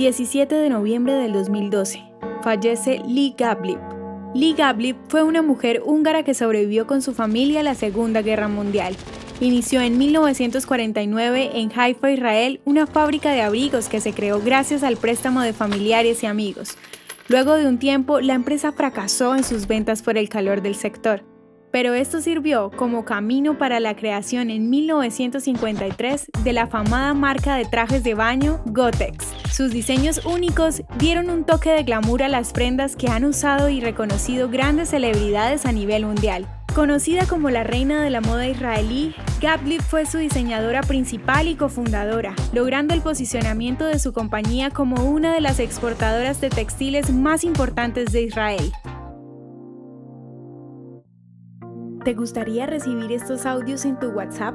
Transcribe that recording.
17 de noviembre del 2012. Fallece Lee Gablip. Lee Gablip fue una mujer húngara que sobrevivió con su familia a la Segunda Guerra Mundial. Inició en 1949 en Haifa, Israel, una fábrica de abrigos que se creó gracias al préstamo de familiares y amigos. Luego de un tiempo, la empresa fracasó en sus ventas por el calor del sector pero esto sirvió como camino para la creación en 1953 de la afamada marca de trajes de baño Gotex. Sus diseños únicos dieron un toque de glamour a las prendas que han usado y reconocido grandes celebridades a nivel mundial. Conocida como la reina de la moda israelí, Gablip fue su diseñadora principal y cofundadora, logrando el posicionamiento de su compañía como una de las exportadoras de textiles más importantes de Israel. ¿Te gustaría recibir estos audios en tu WhatsApp?